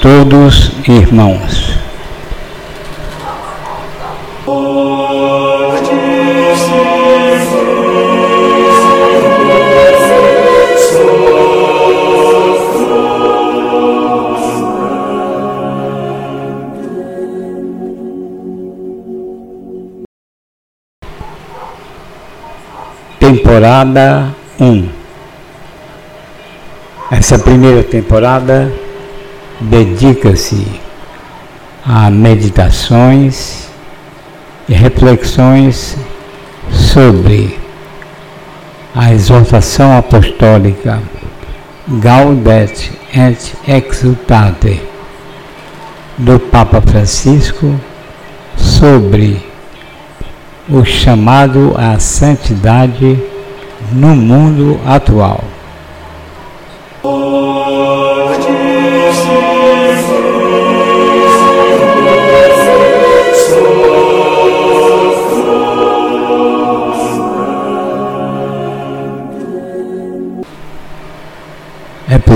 todos irmãos. Temporada 1 Essa primeira temporada dedica-se a meditações e reflexões sobre a exortação apostólica Gaudet et Exultate do Papa Francisco sobre o chamado à santidade no mundo atual.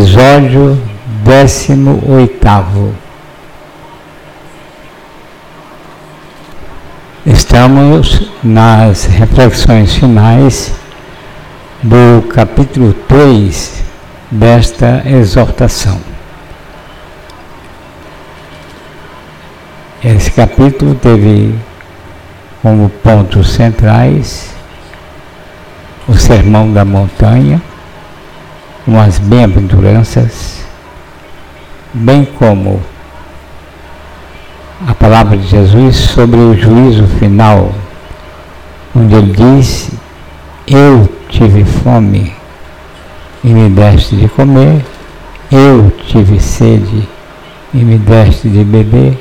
Episódio 18 Estamos nas reflexões finais do capítulo 3 desta exortação. Esse capítulo teve como pontos centrais o Sermão da Montanha, com as bem-aventuranças, bem como a palavra de Jesus sobre o juízo final, onde ele diz: Eu tive fome e me deste de comer, eu tive sede e me deste de beber,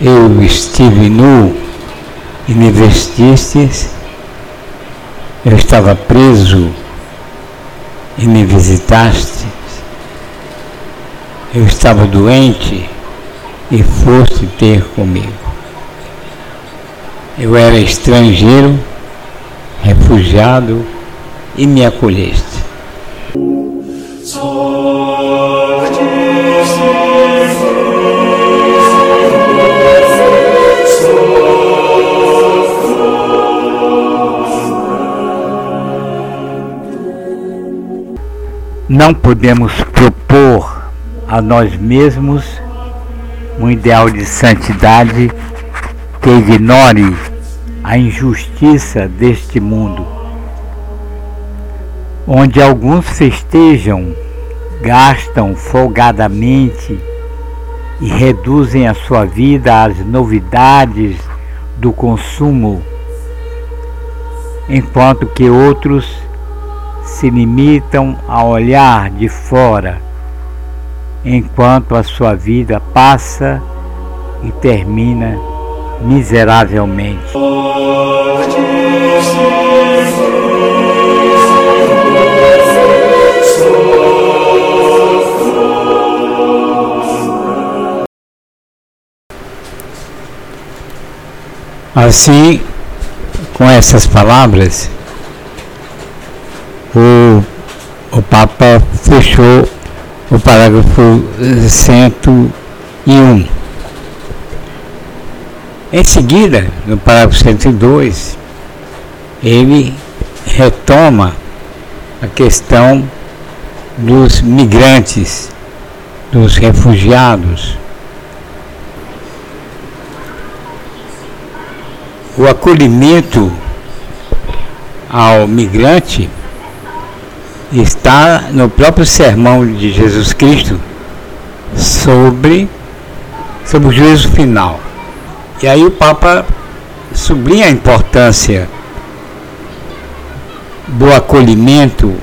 eu estive nu e me vestistes, eu estava preso e me visitaste, eu estava doente e foste ter comigo. Eu era estrangeiro, refugiado e me acolheste. Não podemos propor a nós mesmos um ideal de santidade que ignore a injustiça deste mundo, onde alguns festejam, gastam folgadamente e reduzem a sua vida às novidades do consumo, enquanto que outros se limitam a olhar de fora enquanto a sua vida passa e termina miseravelmente. Assim, com essas palavras, o, o Papa fechou o parágrafo 101. Em seguida, no parágrafo 102, ele retoma a questão dos migrantes, dos refugiados. O acolhimento ao migrante está no próprio sermão de Jesus Cristo sobre, sobre o juízo final. E aí o Papa sublinha a importância do acolhimento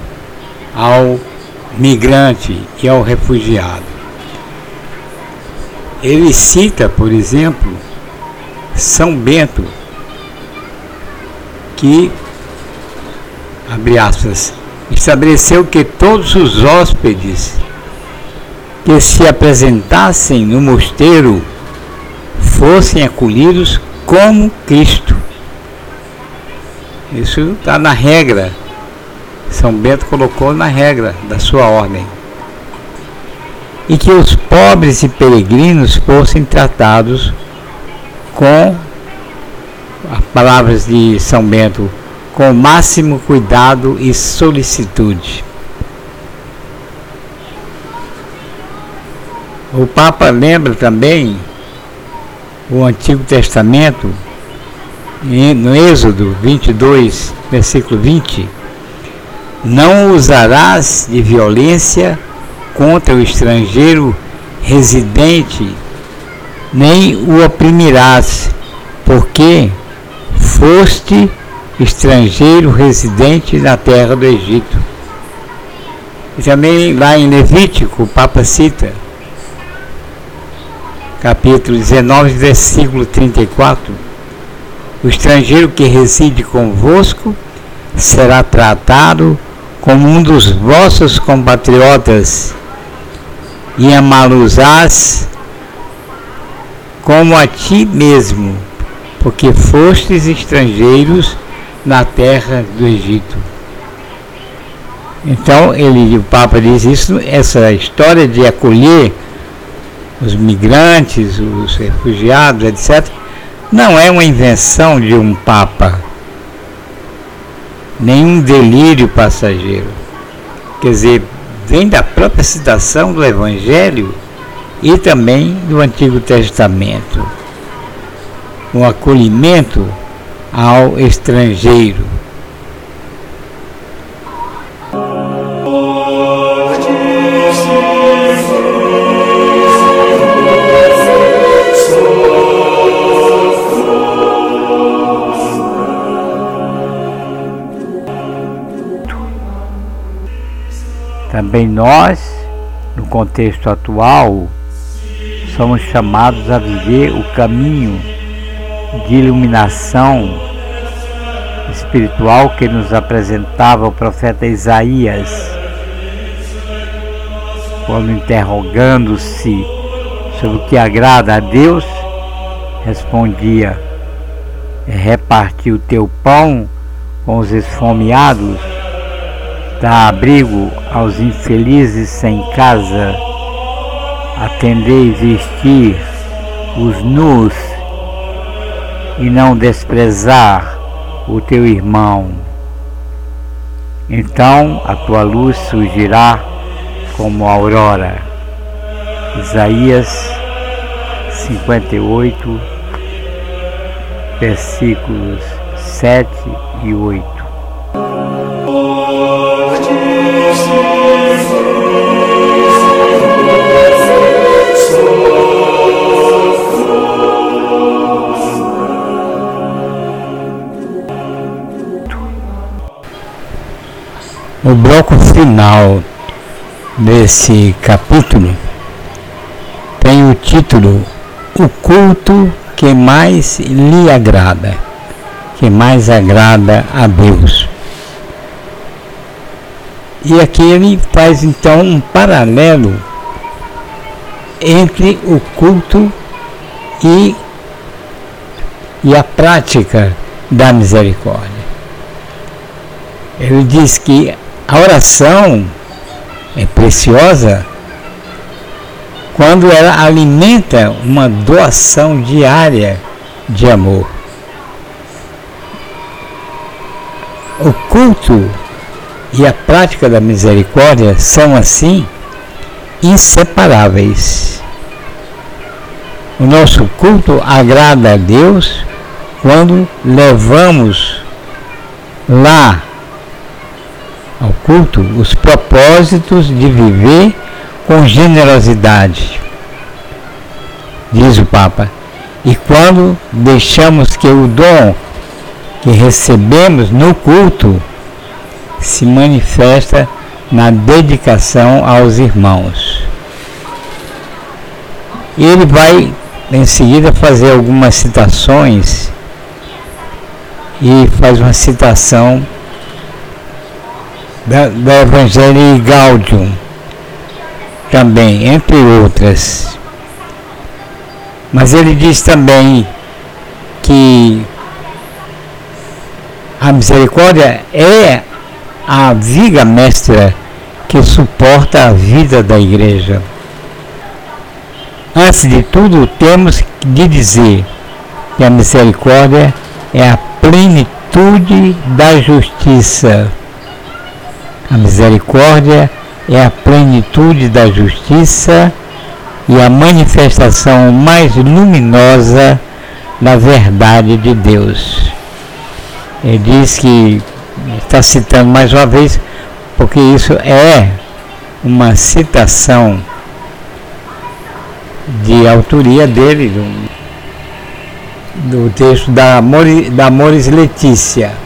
ao migrante e ao refugiado. Ele cita, por exemplo, São Bento, que, abre aspas, estabeleceu que todos os hóspedes que se apresentassem no mosteiro fossem acolhidos como Cristo. Isso está na regra. São Bento colocou na regra da sua ordem. e que os pobres e peregrinos fossem tratados com as palavras de São Bento, com o máximo cuidado e solicitude. O Papa lembra também o Antigo Testamento, no Êxodo 22, versículo 20: Não usarás de violência contra o estrangeiro residente, nem o oprimirás, porque foste estrangeiro residente na terra do Egito. E também lá em Levítico, o Papa cita, capítulo 19, versículo 34, o estrangeiro que reside convosco será tratado como um dos vossos compatriotas e amá-los-ás como a ti mesmo, porque fostes estrangeiros na terra do Egito. Então ele, o Papa diz isso, essa história de acolher os migrantes, os refugiados, etc., não é uma invenção de um Papa, nenhum delírio passageiro. Quer dizer, vem da própria citação do Evangelho e também do Antigo Testamento. Um acolhimento ao estrangeiro. Também nós, no contexto atual, somos chamados a viver o caminho de iluminação espiritual que nos apresentava o profeta Isaías, quando interrogando-se sobre o que agrada a Deus, respondia: repartir o teu pão com os esfomeados Dá abrigo aos infelizes sem casa, atender e vestir os nus e não desprezar o teu irmão. Então a tua luz surgirá como a aurora. Isaías 58, versículos 7 e 8. O bloco final desse capítulo tem o título O culto que mais lhe agrada, que mais agrada a Deus. E aqui ele faz então um paralelo entre o culto e, e a prática da misericórdia. Ele diz que a oração é preciosa quando ela alimenta uma doação diária de amor. O culto e a prática da misericórdia são assim inseparáveis. O nosso culto agrada a Deus quando levamos lá ao culto os propósitos de viver com generosidade, diz o Papa. E quando deixamos que o dom que recebemos no culto se manifesta na dedicação aos irmãos. Ele vai em seguida fazer algumas citações e faz uma citação da, Evangelho Gaudium, também, entre outras. Mas ele diz também que a misericórdia é a viga mestra que suporta a vida da igreja. Antes de tudo, temos de dizer que a misericórdia é a plenitude da justiça. A misericórdia é a plenitude da justiça e a manifestação mais luminosa da verdade de Deus. Ele diz que está citando mais uma vez, porque isso é uma citação de autoria dele, do, do texto da, Mori, da Mores Letícia.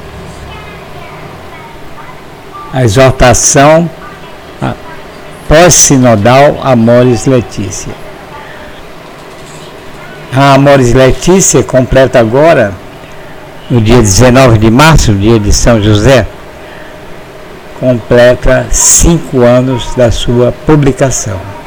A exortação pós-sinodal Amores Letícia. A Amores Letícia completa agora, no dia 19 de março, dia de São José, completa cinco anos da sua publicação.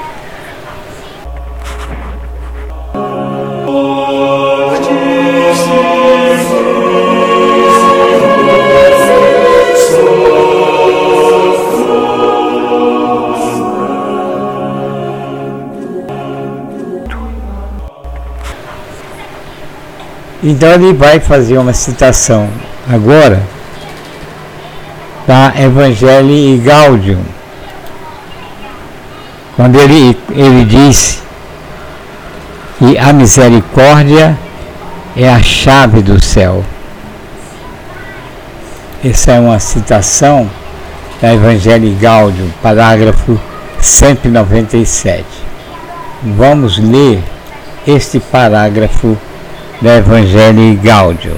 Então ele vai fazer uma citação agora da Evangelii Gaudium, quando ele, ele diz que a misericórdia é a chave do céu. Essa é uma citação da Evangelii Gaudium, parágrafo 197. Vamos ler este parágrafo da Evangelii Gaudium.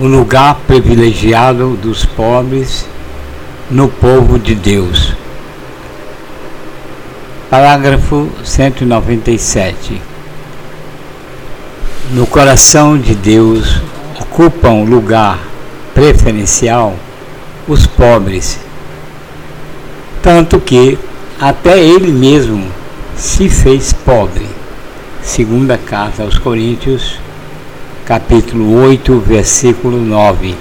o lugar privilegiado dos pobres no povo de Deus. Parágrafo 197. No coração de Deus ocupam lugar preferencial os pobres, tanto que até ele mesmo se fez pobre. Segunda carta aos Coríntios, capítulo 8, versículo 9.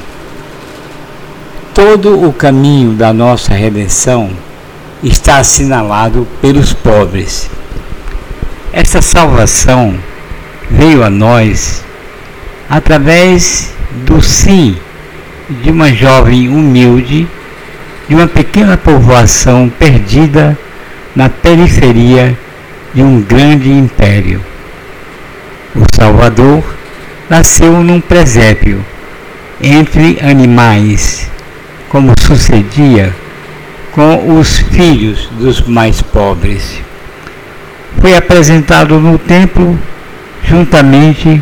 Todo o caminho da nossa redenção está assinalado pelos pobres. Esta salvação veio a nós através do sim de uma jovem humilde de uma pequena povoação perdida na periferia de um grande império. O Salvador nasceu num presépio entre animais, como sucedia com os filhos dos mais pobres. Foi apresentado no templo juntamente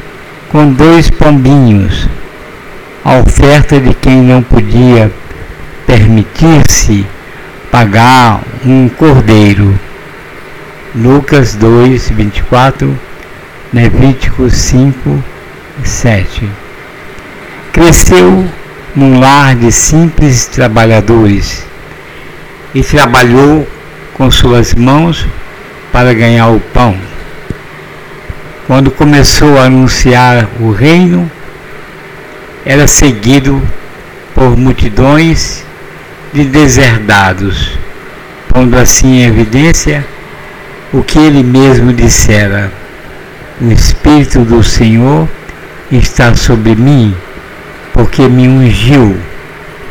com dois pombinhos, a oferta de quem não podia permitir-se pagar um cordeiro. Lucas 2, 24, Levítico 5, 7. Cresceu num lar de simples trabalhadores e trabalhou com suas mãos para ganhar o pão. Quando começou a anunciar o reino, era seguido por multidões de deserdados, pondo assim em evidência o que ele mesmo dissera: O Espírito do Senhor está sobre mim, porque me ungiu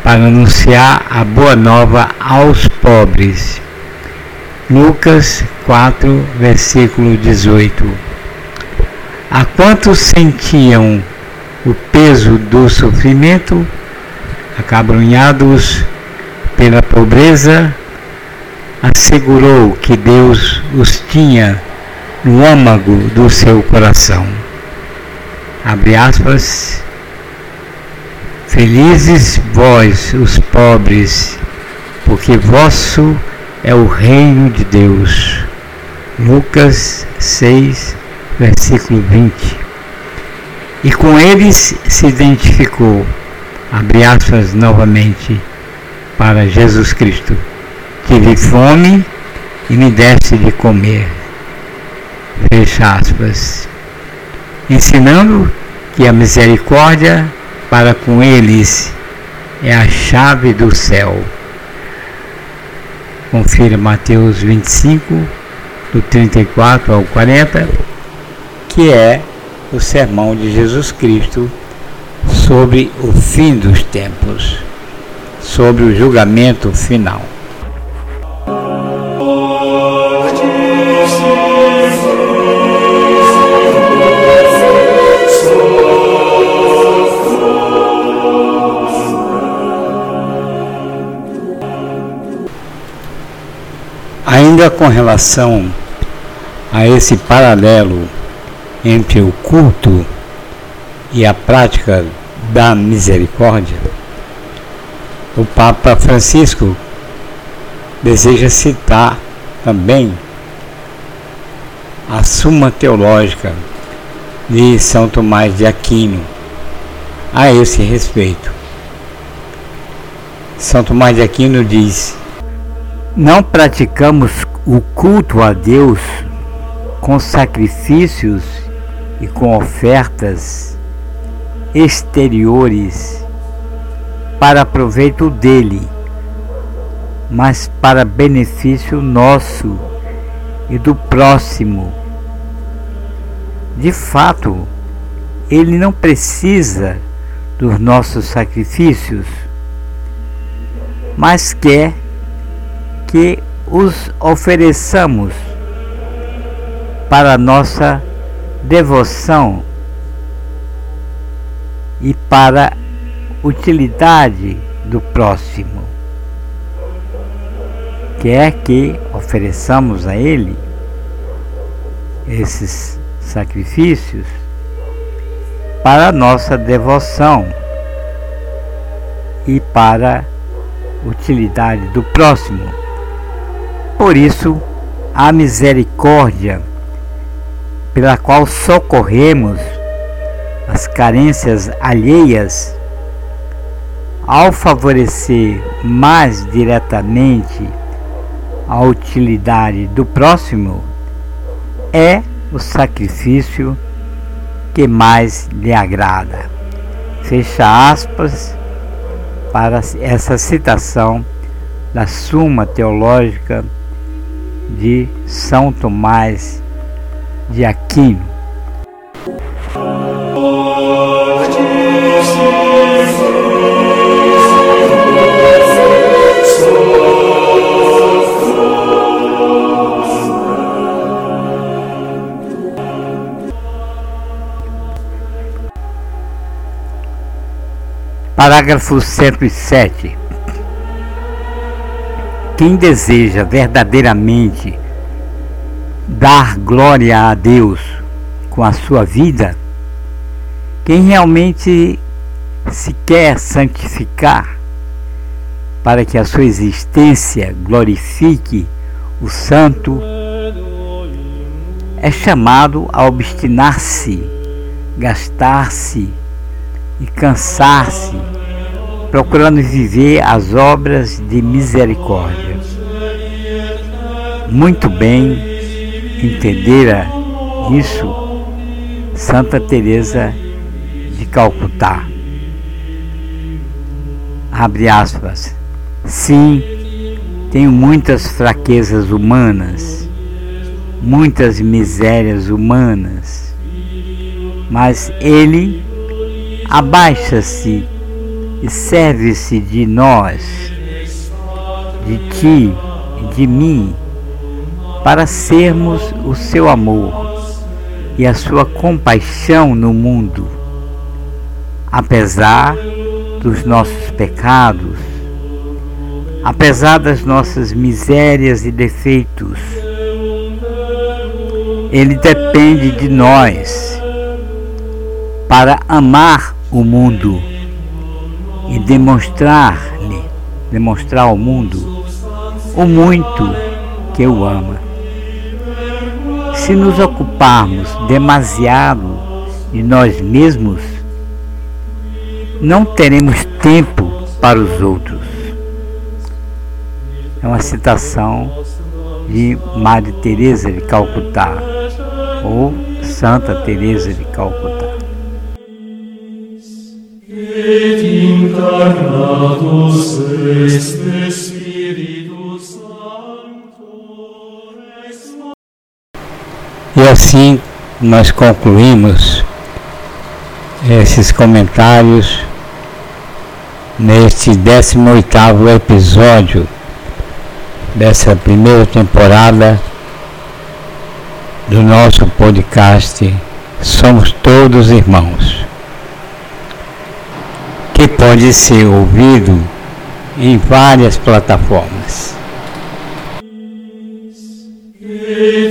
para anunciar a boa nova aos pobres. Lucas 4, versículo 18. A quantos sentiam o peso do sofrimento, acabrunhados pela pobreza, assegurou que Deus os tinha no âmago do seu coração. Abre aspas. Felizes vós, os pobres, porque vosso é o reino de Deus. Lucas 6, versículo 20. E com eles se identificou, abre aspas novamente, para Jesus Cristo. Tive fome e me deste de comer. Fecha aspas. Ensinando que a misericórdia para com eles é a chave do céu. Confira Mateus 25, do 34 ao 40, que é o sermão de Jesus Cristo sobre o fim dos tempos, sobre o julgamento final. Ainda com relação a esse paralelo entre o culto e a prática da misericórdia, o Papa Francisco deseja citar também a Suma Teológica de São Tomás de Aquino a esse respeito. São Tomás de Aquino diz: Não praticamos o culto a Deus com sacrifícios e com ofertas exteriores para proveito dele, mas para benefício nosso e do próximo. De fato, ele não precisa dos nossos sacrifícios, mas quer que os ofereçamos para nossa devoção e para utilidade do próximo. Quer que ofereçamos a Ele esses sacrifícios para nossa devoção e para utilidade do próximo. Por isso, a misericórdia pela qual socorremos as carências alheias, ao favorecer mais diretamente a utilidade do próximo, é o sacrifício que mais lhe agrada. Fecha aspas para essa citação da Suma Teológica de São Tomás de Aquino. Parágrafo 107. Quem deseja verdadeiramente dar glória a Deus com a sua vida, quem realmente se quer santificar para que a sua existência glorifique o santo, é chamado a obstinar-se, gastar-se e cansar-se, procurando viver as obras de misericórdia. Muito bem entendera isso Santa Teresa de Calcutá. Abre aspas. Sim, tenho muitas fraquezas humanas, muitas misérias humanas, mas ele abaixa-se e serve-se de nós, de ti de mim, para sermos o seu amor e a sua compaixão no mundo, apesar dos nossos pecados, apesar das nossas misérias e defeitos. Ele depende de nós para amar o mundo e demonstrar-lhe, demonstrar ao mundo o muito que o ama. Se nos ocuparmos demasiado de nós mesmos, não teremos tempo para os outros. é uma citação de Madre Teresa de Calcutá ou Santa Teresa de Calcutá. E assim nós concluímos esses comentários neste 18º episódio dessa primeira temporada do nosso podcast Somos Todos Irmãos, que pode ser ouvido em várias plataformas. Et